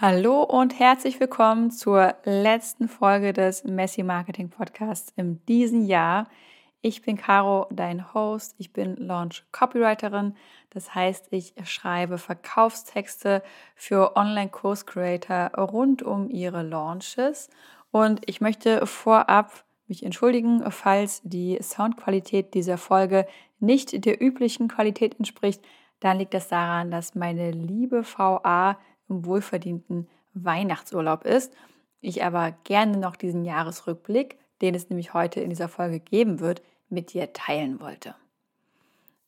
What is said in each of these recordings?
Hallo und herzlich willkommen zur letzten Folge des Messi Marketing Podcasts in diesem Jahr. Ich bin Caro, dein Host. Ich bin Launch Copywriterin. Das heißt, ich schreibe Verkaufstexte für Online-Kurs-Creator rund um ihre Launches. Und ich möchte vorab mich entschuldigen, falls die Soundqualität dieser Folge nicht der üblichen Qualität entspricht. Dann liegt das daran, dass meine liebe VA wohlverdienten Weihnachtsurlaub ist. Ich aber gerne noch diesen Jahresrückblick, den es nämlich heute in dieser Folge geben wird, mit dir teilen wollte.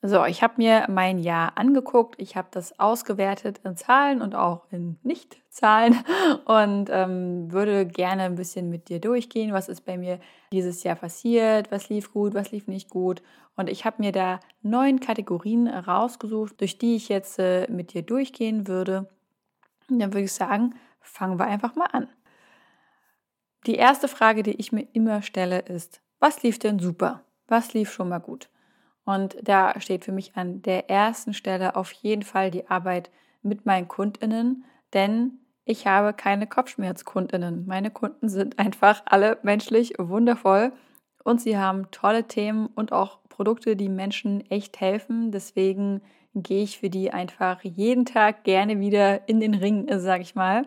So, ich habe mir mein Jahr angeguckt, ich habe das ausgewertet in Zahlen und auch in Nicht-Zahlen und ähm, würde gerne ein bisschen mit dir durchgehen, was ist bei mir dieses Jahr passiert, was lief gut, was lief nicht gut. Und ich habe mir da neun Kategorien rausgesucht, durch die ich jetzt äh, mit dir durchgehen würde dann würde ich sagen, fangen wir einfach mal an. Die erste Frage, die ich mir immer stelle, ist, was lief denn super? Was lief schon mal gut? Und da steht für mich an der ersten Stelle auf jeden Fall die Arbeit mit meinen Kundinnen, denn ich habe keine Kopfschmerzkundinnen. Meine Kunden sind einfach alle menschlich wundervoll und sie haben tolle Themen und auch Produkte, die Menschen echt helfen. Deswegen gehe ich für die einfach jeden Tag gerne wieder in den Ring, sage ich mal.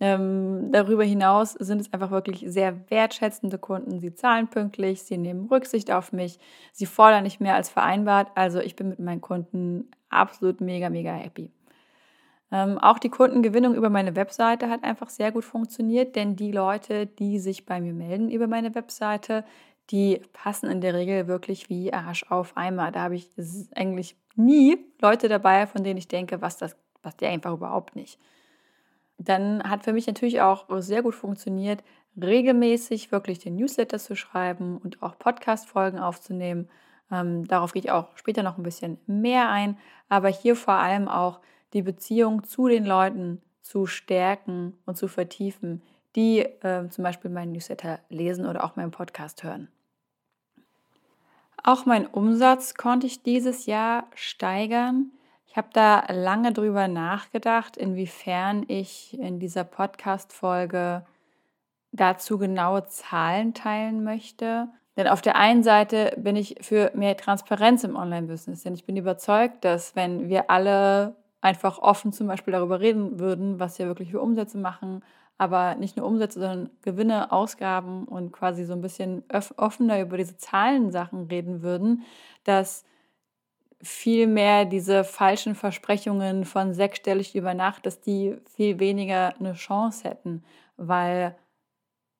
Ähm, darüber hinaus sind es einfach wirklich sehr wertschätzende Kunden. Sie zahlen pünktlich, sie nehmen Rücksicht auf mich, sie fordern nicht mehr als vereinbart. Also ich bin mit meinen Kunden absolut mega, mega happy. Ähm, auch die Kundengewinnung über meine Webseite hat einfach sehr gut funktioniert, denn die Leute, die sich bei mir melden über meine Webseite, die passen in der Regel wirklich wie Arsch auf Eimer. Da habe ich eigentlich nie Leute dabei, von denen ich denke, was das, was der einfach überhaupt nicht. Dann hat für mich natürlich auch sehr gut funktioniert, regelmäßig wirklich den Newsletter zu schreiben und auch Podcast-Folgen aufzunehmen. Ähm, darauf gehe ich auch später noch ein bisschen mehr ein, aber hier vor allem auch die Beziehung zu den Leuten zu stärken und zu vertiefen, die äh, zum Beispiel meinen Newsletter lesen oder auch meinen Podcast hören. Auch meinen Umsatz konnte ich dieses Jahr steigern. Ich habe da lange drüber nachgedacht, inwiefern ich in dieser Podcast-Folge dazu genaue Zahlen teilen möchte. Denn auf der einen Seite bin ich für mehr Transparenz im Online-Business, denn ich bin überzeugt, dass wenn wir alle einfach offen zum Beispiel darüber reden würden, was wir wirklich für Umsätze machen, aber nicht nur Umsätze, sondern Gewinne, Ausgaben und quasi so ein bisschen offener über diese Zahlensachen reden würden, dass viel mehr diese falschen Versprechungen von sechsstellig über Nacht, dass die viel weniger eine Chance hätten, weil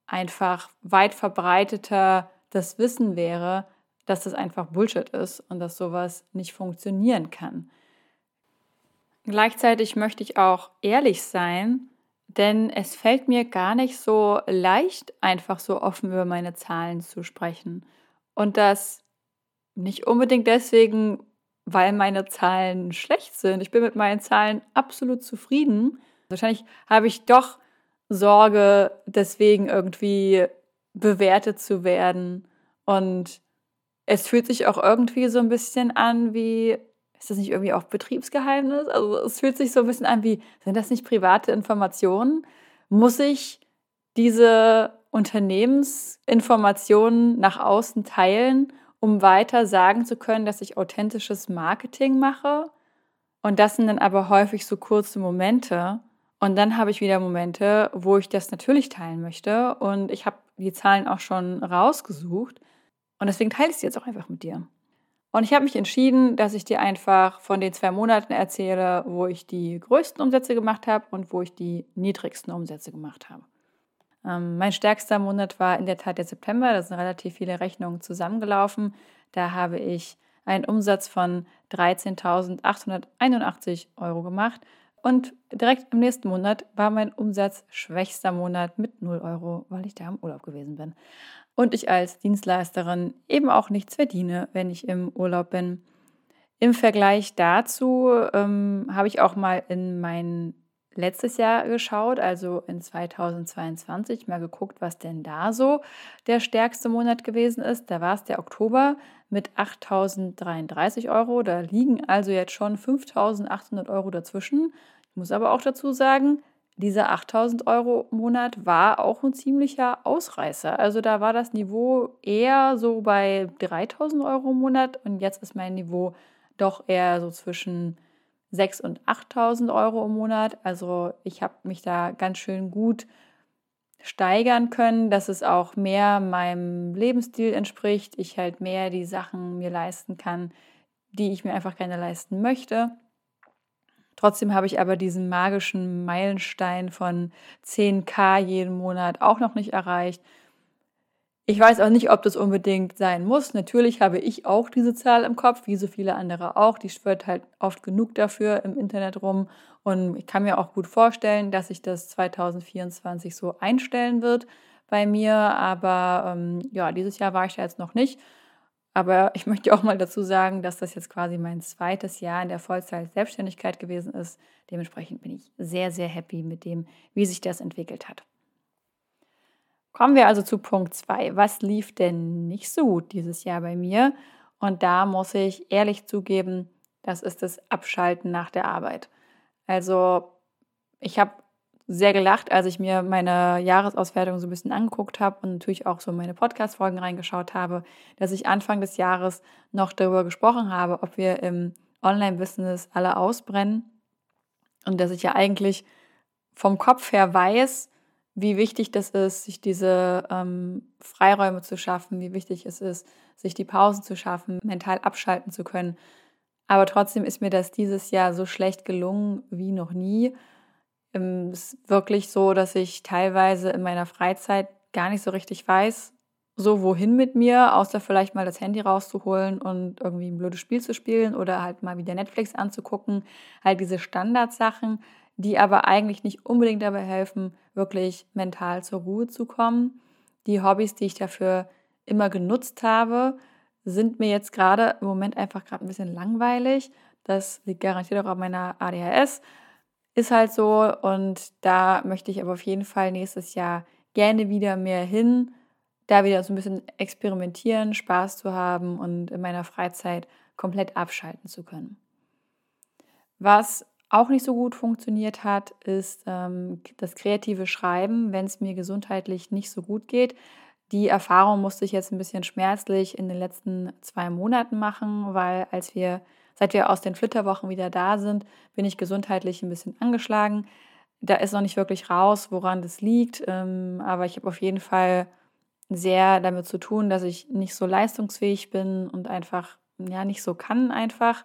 einfach weit verbreiteter das Wissen wäre, dass das einfach Bullshit ist und dass sowas nicht funktionieren kann. Gleichzeitig möchte ich auch ehrlich sein denn es fällt mir gar nicht so leicht, einfach so offen über meine Zahlen zu sprechen. Und das nicht unbedingt deswegen, weil meine Zahlen schlecht sind. Ich bin mit meinen Zahlen absolut zufrieden. Wahrscheinlich habe ich doch Sorge, deswegen irgendwie bewertet zu werden. Und es fühlt sich auch irgendwie so ein bisschen an wie, ist das nicht irgendwie auch Betriebsgeheimnis? Also es fühlt sich so ein bisschen an wie, sind das nicht private Informationen? Muss ich diese Unternehmensinformationen nach außen teilen, um weiter sagen zu können, dass ich authentisches Marketing mache? Und das sind dann aber häufig so kurze Momente. Und dann habe ich wieder Momente, wo ich das natürlich teilen möchte. Und ich habe die Zahlen auch schon rausgesucht. Und deswegen teile ich sie jetzt auch einfach mit dir. Und ich habe mich entschieden, dass ich dir einfach von den zwei Monaten erzähle, wo ich die größten Umsätze gemacht habe und wo ich die niedrigsten Umsätze gemacht habe. Ähm, mein stärkster Monat war in der Tat der September. Da sind relativ viele Rechnungen zusammengelaufen. Da habe ich einen Umsatz von 13.881 Euro gemacht. Und direkt im nächsten Monat war mein Umsatz schwächster Monat mit 0 Euro, weil ich da im Urlaub gewesen bin und ich als Dienstleisterin eben auch nichts verdiene, wenn ich im Urlaub bin. Im Vergleich dazu ähm, habe ich auch mal in mein letztes Jahr geschaut, also in 2022, mal geguckt, was denn da so der stärkste Monat gewesen ist. Da war es der Oktober mit 8.033 Euro. Da liegen also jetzt schon 5.800 Euro dazwischen. Ich muss aber auch dazu sagen, dieser 8000 Euro Monat war auch ein ziemlicher Ausreißer. Also da war das Niveau eher so bei 3000 Euro im Monat und jetzt ist mein Niveau doch eher so zwischen 6.000 und 8.000 Euro im Monat. Also ich habe mich da ganz schön gut steigern können, dass es auch mehr meinem Lebensstil entspricht. Ich halt mehr die Sachen mir leisten kann, die ich mir einfach gerne leisten möchte. Trotzdem habe ich aber diesen magischen Meilenstein von 10k jeden Monat auch noch nicht erreicht. Ich weiß auch nicht, ob das unbedingt sein muss. Natürlich habe ich auch diese Zahl im Kopf, wie so viele andere auch. Die schwört halt oft genug dafür im Internet rum. Und ich kann mir auch gut vorstellen, dass sich das 2024 so einstellen wird bei mir. Aber ähm, ja, dieses Jahr war ich da jetzt noch nicht. Aber ich möchte auch mal dazu sagen, dass das jetzt quasi mein zweites Jahr in der Vollzeit-Selbstständigkeit gewesen ist. Dementsprechend bin ich sehr, sehr happy mit dem, wie sich das entwickelt hat. Kommen wir also zu Punkt 2. Was lief denn nicht so gut dieses Jahr bei mir? Und da muss ich ehrlich zugeben, das ist das Abschalten nach der Arbeit. Also ich habe sehr gelacht, als ich mir meine Jahresauswertung so ein bisschen angeguckt habe und natürlich auch so meine Podcast-Folgen reingeschaut habe, dass ich Anfang des Jahres noch darüber gesprochen habe, ob wir im Online-Business alle ausbrennen und dass ich ja eigentlich vom Kopf her weiß, wie wichtig das ist, sich diese ähm, Freiräume zu schaffen, wie wichtig es ist, sich die Pausen zu schaffen, mental abschalten zu können. Aber trotzdem ist mir das dieses Jahr so schlecht gelungen wie noch nie. Ähm, es ist wirklich so, dass ich teilweise in meiner Freizeit gar nicht so richtig weiß, so wohin mit mir, außer vielleicht mal das Handy rauszuholen und irgendwie ein blödes Spiel zu spielen oder halt mal wieder Netflix anzugucken. Halt diese Standardsachen, die aber eigentlich nicht unbedingt dabei helfen, wirklich mental zur Ruhe zu kommen. Die Hobbys, die ich dafür immer genutzt habe, sind mir jetzt gerade im Moment einfach gerade ein bisschen langweilig. Das liegt garantiert auch an meiner ADHS. Ist halt so und da möchte ich aber auf jeden Fall nächstes Jahr gerne wieder mehr hin, da wieder so ein bisschen experimentieren, Spaß zu haben und in meiner Freizeit komplett abschalten zu können. Was auch nicht so gut funktioniert hat, ist ähm, das kreative Schreiben, wenn es mir gesundheitlich nicht so gut geht. Die Erfahrung musste ich jetzt ein bisschen schmerzlich in den letzten zwei Monaten machen, weil als wir, seit wir aus den Flitterwochen wieder da sind, bin ich gesundheitlich ein bisschen angeschlagen. Da ist noch nicht wirklich raus, woran das liegt, ähm, aber ich habe auf jeden Fall sehr damit zu tun, dass ich nicht so leistungsfähig bin und einfach ja nicht so kann einfach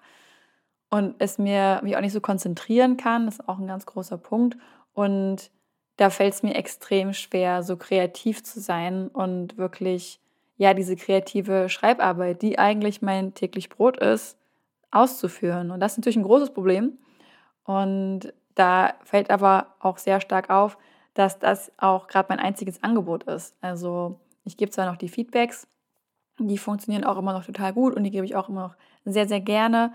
und es mir mich auch nicht so konzentrieren kann, das ist auch ein ganz großer Punkt. Und da fällt es mir extrem schwer, so kreativ zu sein und wirklich, ja, diese kreative Schreibarbeit, die eigentlich mein täglich Brot ist, auszuführen. Und das ist natürlich ein großes Problem. Und da fällt aber auch sehr stark auf, dass das auch gerade mein einziges Angebot ist. Also ich gebe zwar noch die Feedbacks, die funktionieren auch immer noch total gut und die gebe ich auch immer noch sehr, sehr gerne.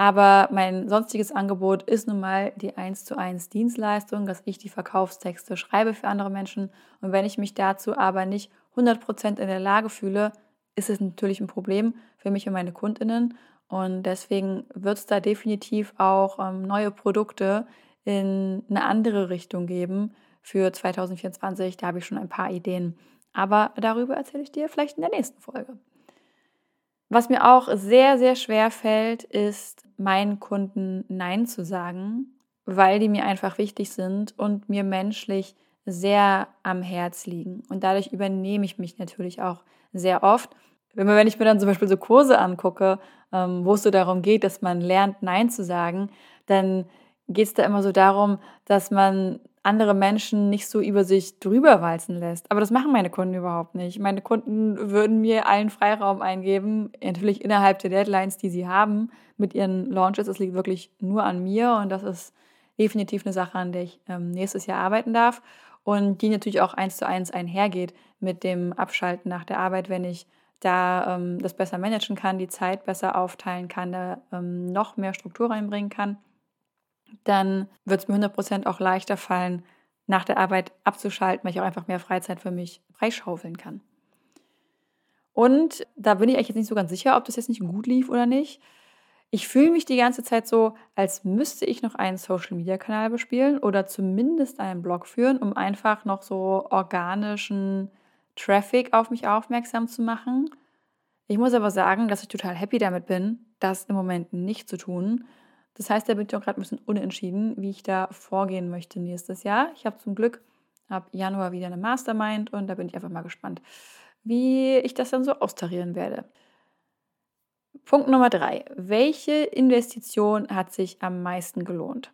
Aber mein sonstiges Angebot ist nun mal die 1 zu 1 Dienstleistung, dass ich die Verkaufstexte schreibe für andere Menschen. Und wenn ich mich dazu aber nicht 100% in der Lage fühle, ist es natürlich ein Problem für mich und meine Kundinnen. Und deswegen wird es da definitiv auch ähm, neue Produkte in eine andere Richtung geben für 2024. Da habe ich schon ein paar Ideen. Aber darüber erzähle ich dir vielleicht in der nächsten Folge. Was mir auch sehr, sehr schwer fällt, ist meinen Kunden Nein zu sagen, weil die mir einfach wichtig sind und mir menschlich sehr am Herz liegen. Und dadurch übernehme ich mich natürlich auch sehr oft. Wenn ich mir dann zum Beispiel so Kurse angucke, ähm, wo es so darum geht, dass man lernt, Nein zu sagen, dann geht es da immer so darum, dass man andere Menschen nicht so über sich drüber walzen lässt. Aber das machen meine Kunden überhaupt nicht. Meine Kunden würden mir allen Freiraum eingeben, natürlich innerhalb der Deadlines, die sie haben mit ihren Launches. Es liegt wirklich nur an mir und das ist definitiv eine Sache, an der ich ähm, nächstes Jahr arbeiten darf und die natürlich auch eins zu eins einhergeht mit dem Abschalten nach der Arbeit, wenn ich da ähm, das besser managen kann, die Zeit besser aufteilen kann, da ähm, noch mehr Struktur reinbringen kann dann wird es mir 100% auch leichter fallen, nach der Arbeit abzuschalten, weil ich auch einfach mehr Freizeit für mich freischaufeln kann. Und da bin ich eigentlich jetzt nicht so ganz sicher, ob das jetzt nicht gut lief oder nicht. ich fühle mich die ganze Zeit so, als müsste ich noch einen Social-Media-Kanal bespielen oder zumindest einen Blog führen, um einfach noch so organischen Traffic auf mich aufmerksam zu machen. Ich muss aber sagen, dass ich total happy damit bin, das im Moment nicht zu tun. Das heißt, da bin ich auch gerade ein bisschen unentschieden, wie ich da vorgehen möchte nächstes Jahr. Ich habe zum Glück ab Januar wieder eine Mastermind und da bin ich einfach mal gespannt, wie ich das dann so austarieren werde. Punkt Nummer drei. Welche Investition hat sich am meisten gelohnt?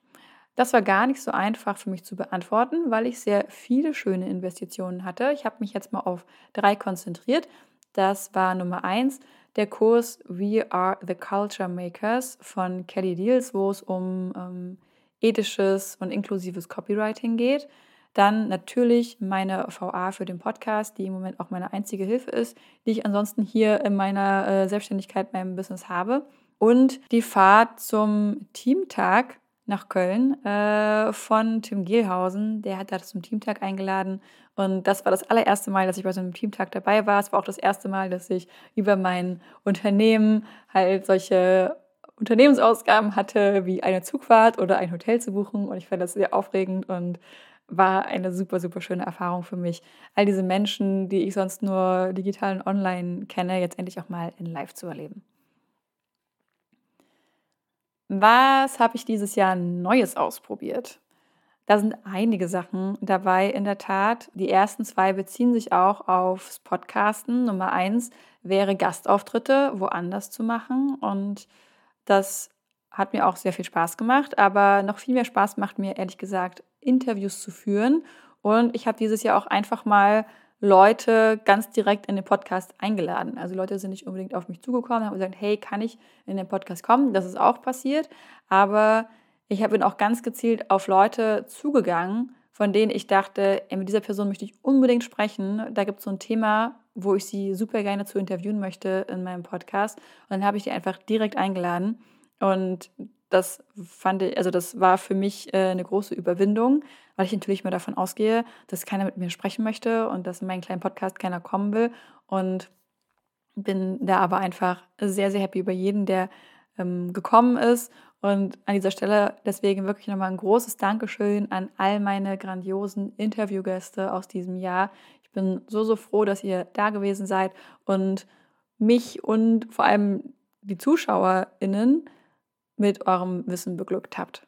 Das war gar nicht so einfach für mich zu beantworten, weil ich sehr viele schöne Investitionen hatte. Ich habe mich jetzt mal auf drei konzentriert. Das war Nummer eins, der Kurs We Are the Culture Makers von Kelly Deals, wo es um ähm, ethisches und inklusives Copywriting geht. Dann natürlich meine VA für den Podcast, die im Moment auch meine einzige Hilfe ist, die ich ansonsten hier in meiner äh, Selbstständigkeit, meinem Business habe. Und die Fahrt zum Teamtag nach Köln äh, von Tim Gehlhausen. Der hat da zum Teamtag eingeladen. Und das war das allererste Mal, dass ich bei so einem Teamtag dabei war. Es war auch das erste Mal, dass ich über mein Unternehmen halt solche Unternehmensausgaben hatte, wie eine Zugfahrt oder ein Hotel zu buchen. Und ich fand das sehr aufregend und war eine super, super schöne Erfahrung für mich, all diese Menschen, die ich sonst nur digital und online kenne, jetzt endlich auch mal in Live zu erleben. Was habe ich dieses Jahr Neues ausprobiert? Da sind einige Sachen dabei in der Tat. Die ersten zwei beziehen sich auch aufs Podcasten. Nummer eins wäre Gastauftritte woanders zu machen. Und das hat mir auch sehr viel Spaß gemacht. Aber noch viel mehr Spaß macht mir ehrlich gesagt Interviews zu führen. Und ich habe dieses Jahr auch einfach mal Leute ganz direkt in den Podcast eingeladen. Also Leute sind nicht unbedingt auf mich zugekommen, haben gesagt, hey, kann ich in den Podcast kommen? Das ist auch passiert. Aber ich bin auch ganz gezielt auf Leute zugegangen, von denen ich dachte, ey, mit dieser Person möchte ich unbedingt sprechen. Da gibt es so ein Thema, wo ich sie super gerne zu interviewen möchte in meinem Podcast. Und dann habe ich die einfach direkt eingeladen. Und das fand ich, also das war für mich äh, eine große Überwindung, weil ich natürlich mal davon ausgehe, dass keiner mit mir sprechen möchte und dass in meinen kleinen Podcast keiner kommen will. Und bin da aber einfach sehr, sehr happy über jeden, der ähm, gekommen ist. Und an dieser Stelle deswegen wirklich nochmal ein großes Dankeschön an all meine grandiosen Interviewgäste aus diesem Jahr. Ich bin so, so froh, dass ihr da gewesen seid und mich und vor allem die ZuschauerInnen mit eurem Wissen beglückt habt.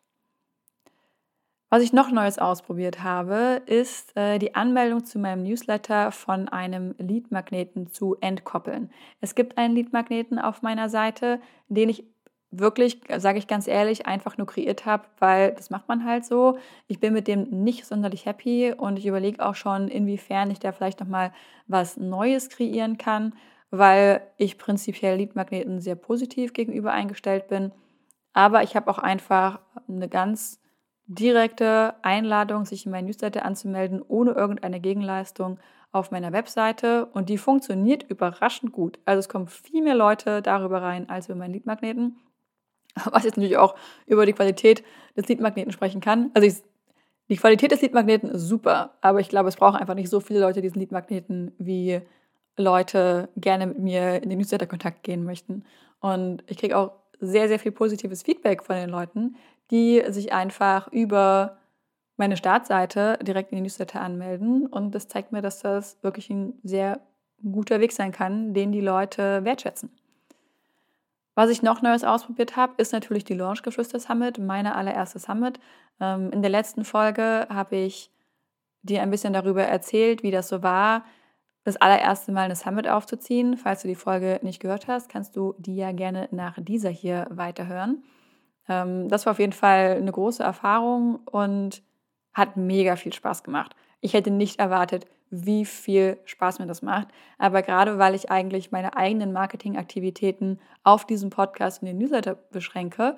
Was ich noch Neues ausprobiert habe, ist äh, die Anmeldung zu meinem Newsletter von einem Leadmagneten zu entkoppeln. Es gibt einen Leadmagneten auf meiner Seite, den ich wirklich, sage ich ganz ehrlich, einfach nur kreiert habe, weil das macht man halt so. Ich bin mit dem nicht sonderlich happy und ich überlege auch schon, inwiefern ich da vielleicht nochmal was Neues kreieren kann, weil ich prinzipiell Leadmagneten sehr positiv gegenüber eingestellt bin aber ich habe auch einfach eine ganz direkte Einladung, sich in mein Newsletter anzumelden, ohne irgendeine Gegenleistung auf meiner Webseite. Und die funktioniert überraschend gut. Also es kommen viel mehr Leute darüber rein als über meinen Leadmagneten. Was jetzt natürlich auch über die Qualität des Leadmagneten sprechen kann. Also ich, die Qualität des Leadmagneten ist super, aber ich glaube, es brauchen einfach nicht so viele Leute diesen Leadmagneten, wie Leute gerne mit mir in den Newsletter-Kontakt gehen möchten. Und ich kriege auch sehr, sehr viel positives Feedback von den Leuten, die sich einfach über meine Startseite direkt in die Newsletter anmelden. Und das zeigt mir, dass das wirklich ein sehr guter Weg sein kann, den die Leute wertschätzen. Was ich noch Neues ausprobiert habe, ist natürlich die Launch Geschwister Summit, meine allererste Summit. Ähm, in der letzten Folge habe ich dir ein bisschen darüber erzählt, wie das so war, das allererste Mal eine Summit aufzuziehen. Falls du die Folge nicht gehört hast, kannst du die ja gerne nach dieser hier weiterhören. Ähm, das war auf jeden Fall eine große Erfahrung und hat mega viel Spaß gemacht. Ich hätte nicht erwartet, wie viel Spaß mir das macht. Aber gerade weil ich eigentlich meine eigenen Marketingaktivitäten auf diesem Podcast und den Newsletter beschränke,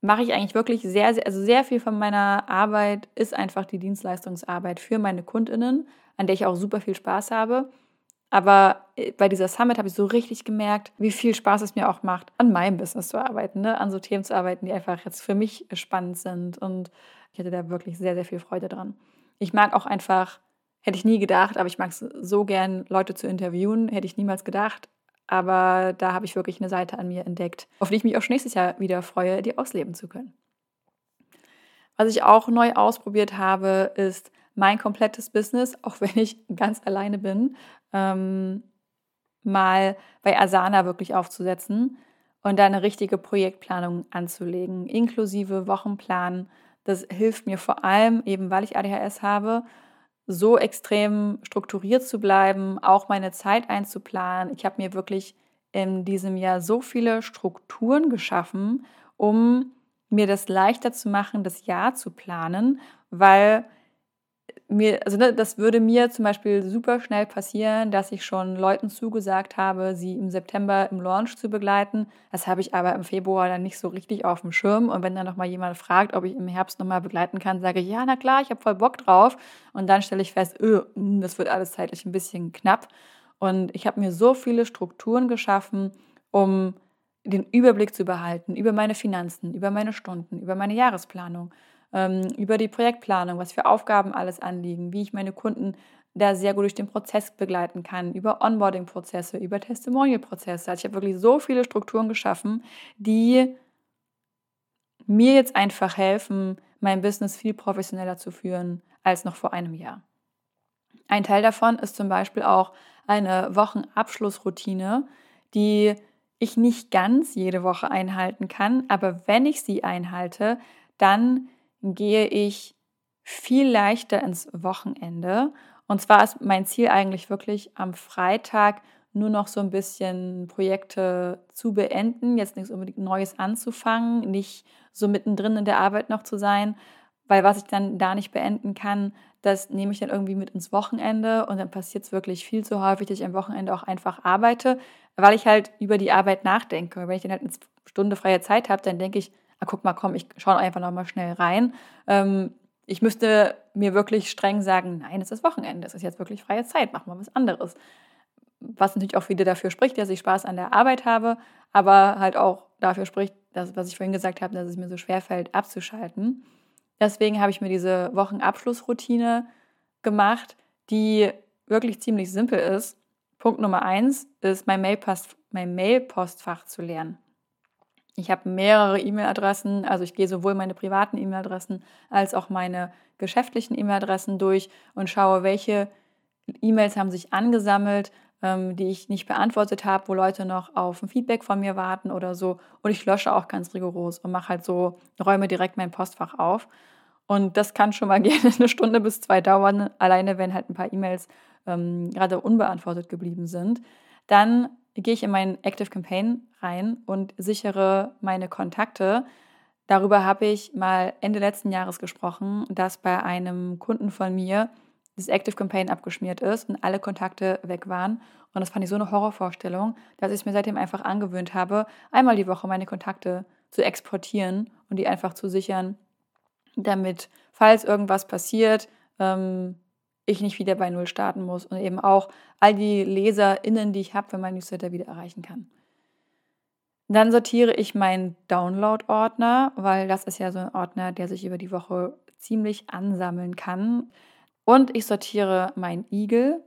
mache ich eigentlich wirklich sehr, sehr, also sehr viel von meiner Arbeit ist einfach die Dienstleistungsarbeit für meine KundInnen, an der ich auch super viel Spaß habe. Aber äh, bei dieser Summit habe ich so richtig gemerkt, wie viel Spaß es mir auch macht, an meinem Business zu arbeiten, ne? an so Themen zu arbeiten, die einfach jetzt für mich spannend sind. Und ich hatte da wirklich sehr, sehr viel Freude dran. Ich mag auch einfach, hätte ich nie gedacht, aber ich mag es so gern, Leute zu interviewen, hätte ich niemals gedacht. Aber da habe ich wirklich eine Seite an mir entdeckt, auf die ich mich auch nächstes Jahr wieder freue, die ausleben zu können. Was ich auch neu ausprobiert habe, ist mein komplettes Business, auch wenn ich ganz alleine bin, ähm, mal bei Asana wirklich aufzusetzen und da eine richtige Projektplanung anzulegen, inklusive Wochenplan. Das hilft mir vor allem, eben weil ich ADHS habe, so extrem strukturiert zu bleiben, auch meine Zeit einzuplanen. Ich habe mir wirklich in diesem Jahr so viele Strukturen geschaffen, um mir das leichter zu machen, das Jahr zu planen, weil mir, also ne, das würde mir zum Beispiel super schnell passieren, dass ich schon Leuten zugesagt habe, sie im September im Launch zu begleiten. Das habe ich aber im Februar dann nicht so richtig auf dem Schirm. Und wenn dann nochmal jemand fragt, ob ich im Herbst nochmal begleiten kann, sage ich, ja, na klar, ich habe voll Bock drauf. Und dann stelle ich fest, öh, das wird alles zeitlich ein bisschen knapp. Und ich habe mir so viele Strukturen geschaffen, um den Überblick zu behalten über meine Finanzen, über meine Stunden, über meine Jahresplanung über die Projektplanung, was für Aufgaben alles anliegen, wie ich meine Kunden da sehr gut durch den Prozess begleiten kann, über Onboarding-Prozesse, über Testimonial-Prozesse. Also ich habe wirklich so viele Strukturen geschaffen, die mir jetzt einfach helfen, mein Business viel professioneller zu führen als noch vor einem Jahr. Ein Teil davon ist zum Beispiel auch eine Wochenabschlussroutine, die ich nicht ganz jede Woche einhalten kann, aber wenn ich sie einhalte, dann gehe ich viel leichter ins Wochenende. Und zwar ist mein Ziel eigentlich wirklich am Freitag nur noch so ein bisschen Projekte zu beenden, jetzt nichts unbedingt Neues anzufangen, nicht so mittendrin in der Arbeit noch zu sein, weil was ich dann da nicht beenden kann, das nehme ich dann irgendwie mit ins Wochenende und dann passiert es wirklich viel zu häufig, dass ich am Wochenende auch einfach arbeite, weil ich halt über die Arbeit nachdenke. Wenn ich dann halt eine Stunde freie Zeit habe, dann denke ich, ah, guck mal, komm, ich schaue einfach noch mal schnell rein. Ähm, ich müsste mir wirklich streng sagen, nein, es ist Wochenende, es ist jetzt wirklich freie Zeit, mach mal was anderes. Was natürlich auch wieder dafür spricht, dass ich Spaß an der Arbeit habe, aber halt auch dafür spricht, dass, was ich vorhin gesagt habe, dass es mir so schwer fällt, abzuschalten. Deswegen habe ich mir diese Wochenabschlussroutine gemacht, die wirklich ziemlich simpel ist. Punkt Nummer eins ist, mein Mailpost, mein Mailpostfach zu lernen. Ich habe mehrere E-Mail-Adressen, also ich gehe sowohl meine privaten E-Mail-Adressen als auch meine geschäftlichen E-Mail-Adressen durch und schaue, welche E-Mails haben sich angesammelt, ähm, die ich nicht beantwortet habe, wo Leute noch auf ein Feedback von mir warten oder so. Und ich lösche auch ganz rigoros und mache halt so, räume direkt mein Postfach auf. Und das kann schon mal gerne eine Stunde bis zwei dauern, alleine wenn halt ein paar E-Mails ähm, gerade unbeantwortet geblieben sind. Dann gehe ich in meinen Active Campaign rein und sichere meine Kontakte. Darüber habe ich mal Ende letzten Jahres gesprochen, dass bei einem Kunden von mir das Active Campaign abgeschmiert ist und alle Kontakte weg waren. Und das fand ich so eine Horrorvorstellung, dass ich es mir seitdem einfach angewöhnt habe, einmal die Woche meine Kontakte zu exportieren und die einfach zu sichern, damit, falls irgendwas passiert, ähm, ich nicht wieder bei Null starten muss und eben auch all die LeserInnen, die ich habe, für mein Newsletter wieder erreichen kann. Dann sortiere ich meinen Download-Ordner, weil das ist ja so ein Ordner, der sich über die Woche ziemlich ansammeln kann. Und ich sortiere mein Eagle.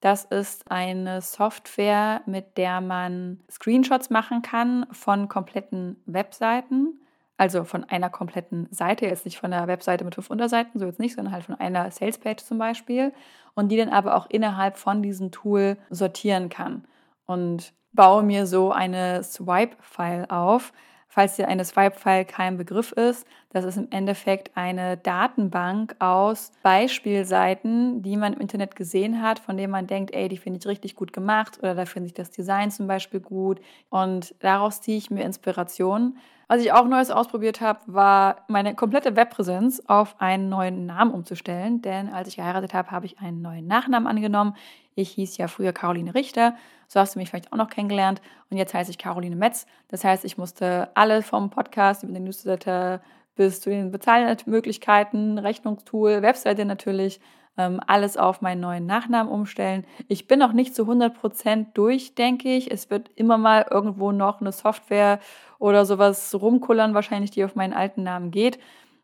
Das ist eine Software, mit der man Screenshots machen kann von kompletten Webseiten also von einer kompletten Seite, jetzt nicht von einer Webseite mit fünf Unterseiten, so jetzt nicht, sondern halt von einer Salespage zum Beispiel. Und die dann aber auch innerhalb von diesem Tool sortieren kann. Und baue mir so eine Swipe-File auf. Falls dir eine Swipe-File kein Begriff ist, das ist im Endeffekt eine Datenbank aus Beispielseiten, die man im Internet gesehen hat, von denen man denkt, ey, die finde ich richtig gut gemacht oder da finde ich das Design zum Beispiel gut. Und daraus ziehe ich mir Inspiration was ich auch Neues ausprobiert habe, war meine komplette Webpräsenz auf einen neuen Namen umzustellen. Denn als ich geheiratet habe, habe ich einen neuen Nachnamen angenommen. Ich hieß ja früher Caroline Richter. So hast du mich vielleicht auch noch kennengelernt. Und jetzt heiße ich Caroline Metz. Das heißt, ich musste alle vom Podcast über den Newsletter bis zu den Bezahlmöglichkeiten, Rechnungstool, Webseite natürlich, ähm, alles auf meinen neuen Nachnamen umstellen. Ich bin noch nicht zu 100% durch, denke ich. Es wird immer mal irgendwo noch eine Software oder sowas rumkullern, wahrscheinlich, die auf meinen alten Namen geht,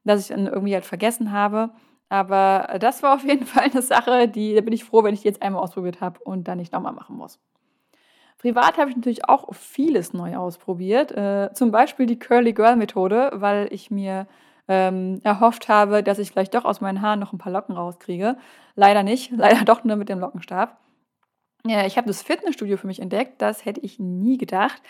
dass ich dann irgendwie halt vergessen habe. Aber das war auf jeden Fall eine Sache, die, da bin ich froh, wenn ich die jetzt einmal ausprobiert habe und dann nicht nochmal machen muss. Privat habe ich natürlich auch vieles neu ausprobiert. Äh, zum Beispiel die Curly Girl Methode, weil ich mir ähm, erhofft habe, dass ich vielleicht doch aus meinen Haaren noch ein paar Locken rauskriege. Leider nicht, leider doch nur mit dem Lockenstab. Ja, ich habe das Fitnessstudio für mich entdeckt, das hätte ich nie gedacht.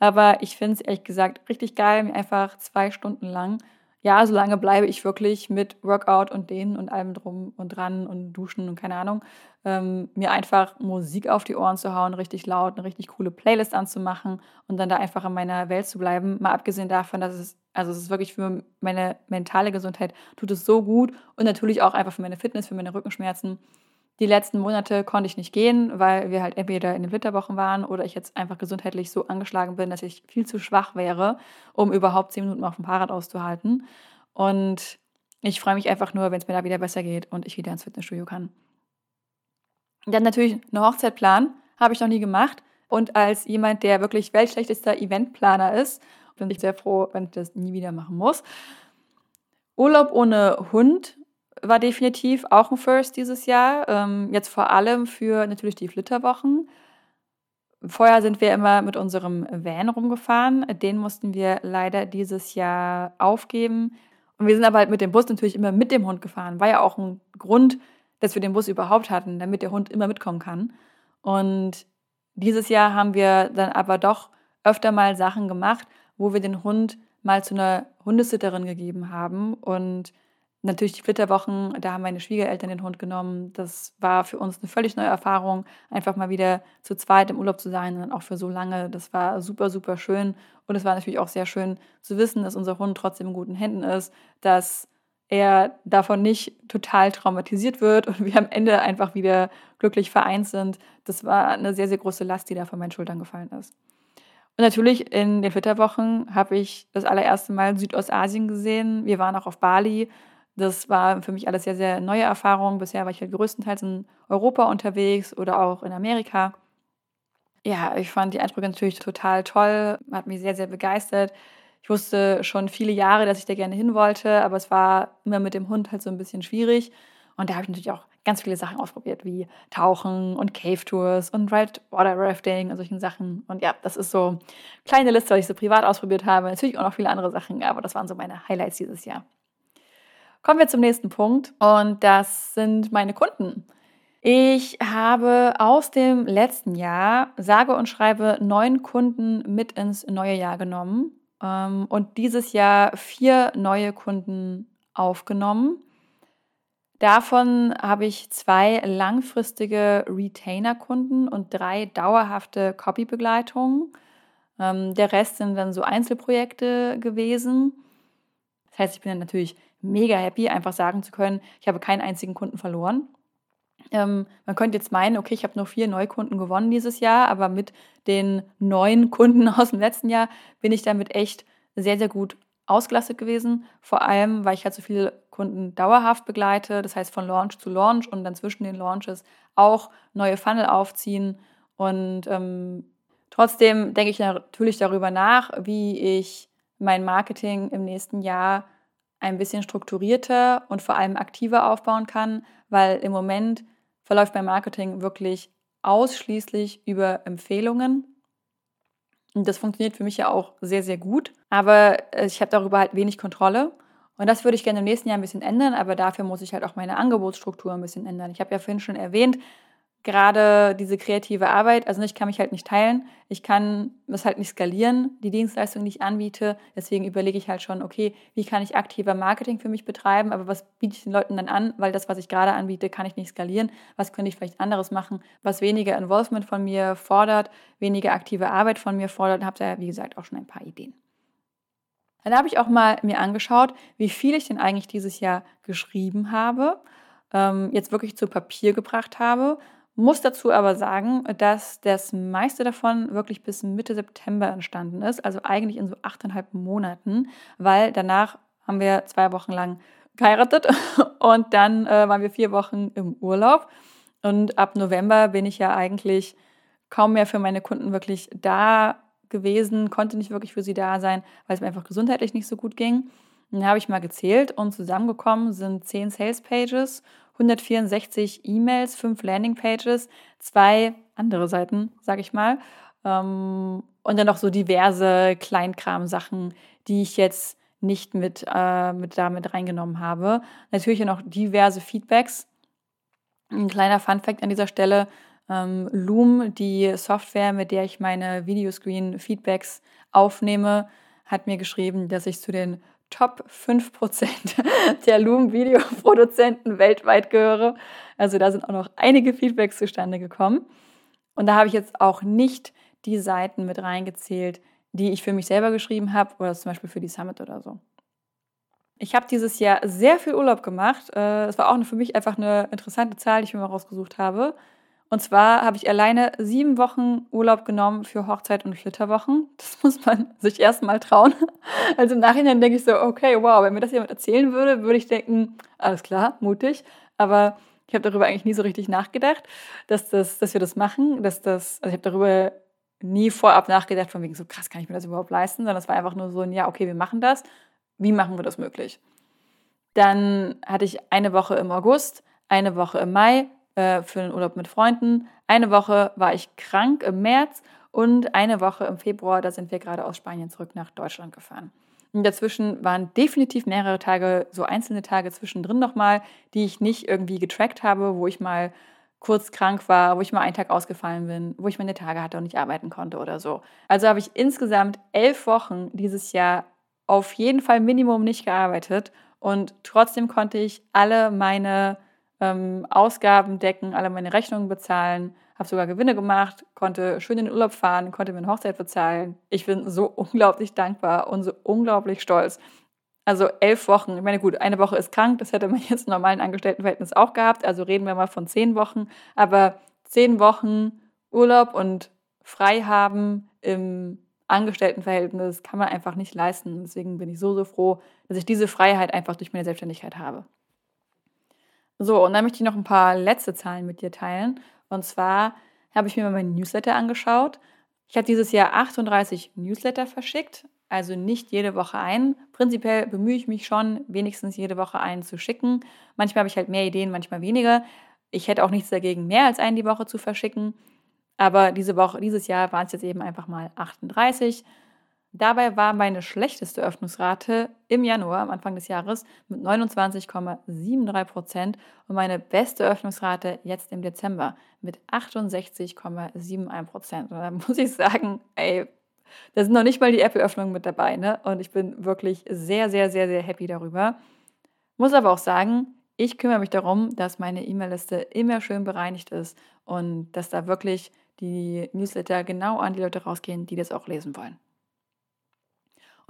Aber ich finde es ehrlich gesagt richtig geil, mir einfach zwei Stunden lang, ja, so lange bleibe ich wirklich mit Workout und Dehnen und allem drum und dran und Duschen und keine Ahnung, ähm, mir einfach Musik auf die Ohren zu hauen, richtig laut, eine richtig coole Playlist anzumachen und dann da einfach in meiner Welt zu bleiben. Mal abgesehen davon, dass es, also es ist wirklich für meine mentale Gesundheit, tut es so gut und natürlich auch einfach für meine Fitness, für meine Rückenschmerzen. Die letzten Monate konnte ich nicht gehen, weil wir halt entweder in den Winterwochen waren oder ich jetzt einfach gesundheitlich so angeschlagen bin, dass ich viel zu schwach wäre, um überhaupt zehn Minuten auf dem Fahrrad auszuhalten. Und ich freue mich einfach nur, wenn es mir da wieder besser geht und ich wieder ins Fitnessstudio kann. Dann natürlich eine Hochzeit planen, habe ich noch nie gemacht. Und als jemand, der wirklich weltschlechtester Eventplaner ist, bin ich sehr froh, wenn ich das nie wieder machen muss. Urlaub ohne Hund war definitiv auch ein First dieses Jahr. Ähm, jetzt vor allem für natürlich die Flitterwochen. Vorher sind wir immer mit unserem Van rumgefahren. Den mussten wir leider dieses Jahr aufgeben. Und wir sind aber halt mit dem Bus natürlich immer mit dem Hund gefahren. War ja auch ein Grund, dass wir den Bus überhaupt hatten, damit der Hund immer mitkommen kann. Und dieses Jahr haben wir dann aber doch öfter mal Sachen gemacht, wo wir den Hund mal zu einer Hundesitterin gegeben haben und Natürlich die Flitterwochen, da haben meine Schwiegereltern den Hund genommen. Das war für uns eine völlig neue Erfahrung, einfach mal wieder zu zweit im Urlaub zu sein und auch für so lange. Das war super, super schön. Und es war natürlich auch sehr schön zu wissen, dass unser Hund trotzdem in guten Händen ist, dass er davon nicht total traumatisiert wird und wir am Ende einfach wieder glücklich vereint sind. Das war eine sehr, sehr große Last, die da von meinen Schultern gefallen ist. Und natürlich in den Flitterwochen habe ich das allererste Mal Südostasien gesehen. Wir waren auch auf Bali das war für mich alles sehr, sehr neue Erfahrungen. Bisher war ich halt größtenteils in Europa unterwegs oder auch in Amerika. Ja, ich fand die Eindrücke natürlich total toll, hat mich sehr, sehr begeistert. Ich wusste schon viele Jahre, dass ich da gerne hin wollte, aber es war immer mit dem Hund halt so ein bisschen schwierig. Und da habe ich natürlich auch ganz viele Sachen ausprobiert, wie Tauchen und Cave-Tours und Water Rafting und solchen Sachen. Und ja, das ist so eine kleine Liste, was ich so privat ausprobiert habe. Natürlich auch noch viele andere Sachen, aber das waren so meine Highlights dieses Jahr. Kommen wir zum nächsten Punkt und das sind meine Kunden. Ich habe aus dem letzten Jahr sage und schreibe neun Kunden mit ins neue Jahr genommen ähm, und dieses Jahr vier neue Kunden aufgenommen. Davon habe ich zwei langfristige Retainer-Kunden und drei dauerhafte Copy-Begleitungen. Ähm, der Rest sind dann so Einzelprojekte gewesen. Das heißt, ich bin dann natürlich mega happy, einfach sagen zu können, ich habe keinen einzigen Kunden verloren. Ähm, man könnte jetzt meinen, okay, ich habe nur vier Neukunden gewonnen dieses Jahr, aber mit den neuen Kunden aus dem letzten Jahr bin ich damit echt sehr, sehr gut ausgelastet gewesen. Vor allem, weil ich halt so viele Kunden dauerhaft begleite, das heißt von Launch zu Launch und dann zwischen den Launches auch neue Funnel aufziehen. Und ähm, trotzdem denke ich natürlich darüber nach, wie ich mein Marketing im nächsten Jahr ein bisschen strukturierter und vor allem aktiver aufbauen kann, weil im Moment verläuft mein Marketing wirklich ausschließlich über Empfehlungen. Und das funktioniert für mich ja auch sehr, sehr gut. Aber äh, ich habe darüber halt wenig Kontrolle. Und das würde ich gerne im nächsten Jahr ein bisschen ändern, aber dafür muss ich halt auch meine Angebotsstruktur ein bisschen ändern. Ich habe ja vorhin schon erwähnt, gerade diese kreative Arbeit, also ich kann mich halt nicht teilen, ich kann das halt nicht skalieren, die Dienstleistung, die ich anbiete. Deswegen überlege ich halt schon, okay, wie kann ich aktiver Marketing für mich betreiben, aber was biete ich den Leuten dann an, weil das, was ich gerade anbiete, kann ich nicht skalieren. Was könnte ich vielleicht anderes machen, was weniger Involvement von mir fordert, weniger aktive Arbeit von mir fordert. Habe da, wie gesagt, auch schon ein paar Ideen. Dann habe ich auch mal mir angeschaut, wie viel ich denn eigentlich dieses Jahr geschrieben habe, ähm, jetzt wirklich zu Papier gebracht habe muss dazu aber sagen, dass das meiste davon wirklich bis Mitte September entstanden ist, also eigentlich in so achteinhalb Monaten, weil danach haben wir zwei Wochen lang geheiratet und dann äh, waren wir vier Wochen im Urlaub. Und ab November bin ich ja eigentlich kaum mehr für meine Kunden wirklich da gewesen, konnte nicht wirklich für sie da sein, weil es mir einfach gesundheitlich nicht so gut ging. Dann habe ich mal gezählt und zusammengekommen sind zehn Sales Pages 164 E-Mails, fünf Landingpages, zwei andere Seiten, sage ich mal, Ähm, und dann noch so diverse Kleinkram-Sachen, die ich jetzt nicht mit, äh, mit damit reingenommen habe. Natürlich noch diverse Feedbacks. Ein kleiner Fun-Fact an dieser Stelle: ähm, Loom, die Software, mit der ich meine Videoscreen-Feedbacks aufnehme, hat mir geschrieben, dass ich zu den Top 5% der Loom-Videoproduzenten weltweit gehöre. Also da sind auch noch einige Feedbacks zustande gekommen. Und da habe ich jetzt auch nicht die Seiten mit reingezählt, die ich für mich selber geschrieben habe oder zum Beispiel für die Summit oder so. Ich habe dieses Jahr sehr viel Urlaub gemacht. Äh, es war auch für mich einfach eine interessante Zahl, die ich mir mal rausgesucht habe. Und zwar habe ich alleine sieben Wochen Urlaub genommen für Hochzeit und Flitterwochen. Das muss man sich erstmal trauen. Also im Nachhinein denke ich so, okay, wow, wenn mir das jemand erzählen würde, würde ich denken, alles klar, mutig. Aber ich habe darüber eigentlich nie so richtig nachgedacht, dass, das, dass wir das machen. Dass das, also ich habe darüber nie vorab nachgedacht, von wegen so krass, kann ich mir das überhaupt leisten, sondern es war einfach nur so ein, ja, okay, wir machen das. Wie machen wir das möglich? Dann hatte ich eine Woche im August, eine Woche im Mai äh, für den Urlaub mit Freunden, eine Woche war ich krank im März und eine Woche im Februar, da sind wir gerade aus Spanien zurück nach Deutschland gefahren. Und dazwischen waren definitiv mehrere Tage, so einzelne Tage zwischendrin nochmal, die ich nicht irgendwie getrackt habe, wo ich mal kurz krank war, wo ich mal einen Tag ausgefallen bin, wo ich meine Tage hatte und nicht arbeiten konnte oder so. Also habe ich insgesamt elf Wochen dieses Jahr auf jeden Fall Minimum nicht gearbeitet und trotzdem konnte ich alle meine ähm, Ausgaben decken, alle meine Rechnungen bezahlen, habe sogar Gewinne gemacht, konnte schön in den Urlaub fahren, konnte mir eine Hochzeit bezahlen. Ich bin so unglaublich dankbar und so unglaublich stolz. Also elf Wochen. Ich meine, gut, eine Woche ist krank, das hätte man jetzt im normalen Angestelltenverhältnis auch gehabt. Also reden wir mal von zehn Wochen. Aber zehn Wochen Urlaub und frei haben im Angestelltenverhältnis kann man einfach nicht leisten. Deswegen bin ich so, so froh, dass ich diese Freiheit einfach durch meine Selbstständigkeit habe. So, und dann möchte ich noch ein paar letzte Zahlen mit dir teilen. Und zwar habe ich mir mal meinen Newsletter angeschaut. Ich habe dieses Jahr 38 Newsletter verschickt also nicht jede Woche ein. Prinzipiell bemühe ich mich schon, wenigstens jede Woche einen zu schicken. Manchmal habe ich halt mehr Ideen, manchmal weniger. Ich hätte auch nichts dagegen, mehr als einen die Woche zu verschicken. Aber diese Woche, dieses Jahr waren es jetzt eben einfach mal 38. Dabei war meine schlechteste Öffnungsrate im Januar, am Anfang des Jahres, mit 29,73 Prozent und meine beste Öffnungsrate jetzt im Dezember mit 68,71 Prozent. Und da muss ich sagen, ey, da sind noch nicht mal die Apple-Öffnungen mit dabei. Ne? Und ich bin wirklich sehr, sehr, sehr, sehr happy darüber. Muss aber auch sagen, ich kümmere mich darum, dass meine E-Mail-Liste immer schön bereinigt ist und dass da wirklich die Newsletter genau an die Leute rausgehen, die das auch lesen wollen.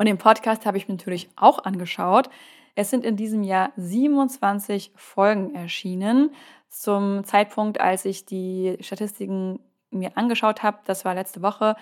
Und den Podcast habe ich mir natürlich auch angeschaut. Es sind in diesem Jahr 27 Folgen erschienen. Zum Zeitpunkt, als ich die Statistiken mir angeschaut habe, das war letzte Woche,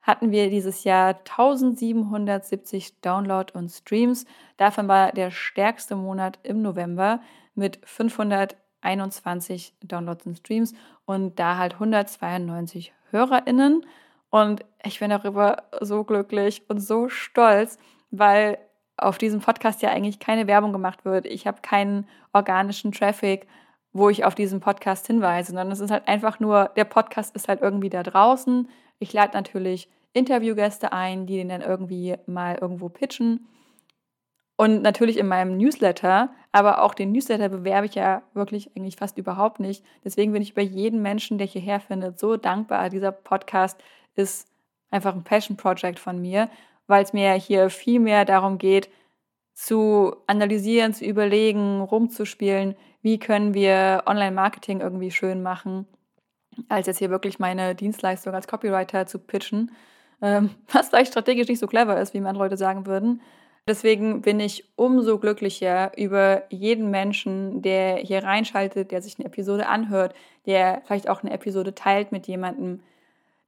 hatten wir dieses Jahr 1770 Download und Streams. Davon war der stärkste Monat im November mit 521 Downloads und Streams und da halt 192 HörerInnen. Und ich bin darüber so glücklich und so stolz, weil auf diesem Podcast ja eigentlich keine Werbung gemacht wird. Ich habe keinen organischen Traffic, wo ich auf diesen Podcast hinweise, sondern es ist halt einfach nur, der Podcast ist halt irgendwie da draußen. Ich lade natürlich Interviewgäste ein, die den dann irgendwie mal irgendwo pitchen. Und natürlich in meinem Newsletter, aber auch den Newsletter bewerbe ich ja wirklich eigentlich fast überhaupt nicht. Deswegen bin ich über jeden Menschen, der hierher findet, so dankbar. Dieser Podcast ist einfach ein Passion Project von mir, weil es mir hier viel mehr darum geht, zu analysieren, zu überlegen, rumzuspielen, wie können wir Online-Marketing irgendwie schön machen, als jetzt hier wirklich meine Dienstleistung als Copywriter zu pitchen ähm, was vielleicht strategisch nicht so clever ist, wie manche Leute sagen würden. Deswegen bin ich umso glücklicher über jeden Menschen, der hier reinschaltet, der sich eine Episode anhört, der vielleicht auch eine Episode teilt mit jemandem,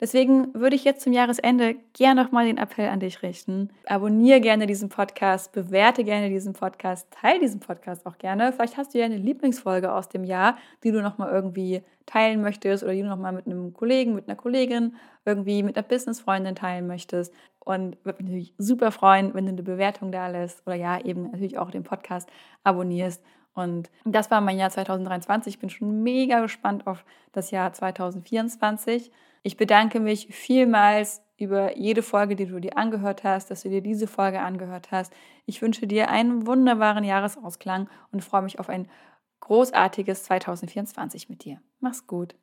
Deswegen würde ich jetzt zum Jahresende gerne nochmal den Appell an dich richten. Abonniere gerne diesen Podcast, bewerte gerne diesen Podcast, teile diesen Podcast auch gerne. Vielleicht hast du ja eine Lieblingsfolge aus dem Jahr, die du nochmal irgendwie teilen möchtest oder die du nochmal mit einem Kollegen, mit einer Kollegin, irgendwie mit einer Businessfreundin teilen möchtest. Und würde mich natürlich super freuen, wenn du eine Bewertung da lässt oder ja, eben natürlich auch den Podcast abonnierst. Und das war mein Jahr 2023. Ich bin schon mega gespannt auf das Jahr 2024. Ich bedanke mich vielmals über jede Folge, die du dir angehört hast, dass du dir diese Folge angehört hast. Ich wünsche dir einen wunderbaren Jahresausklang und freue mich auf ein großartiges 2024 mit dir. Mach's gut.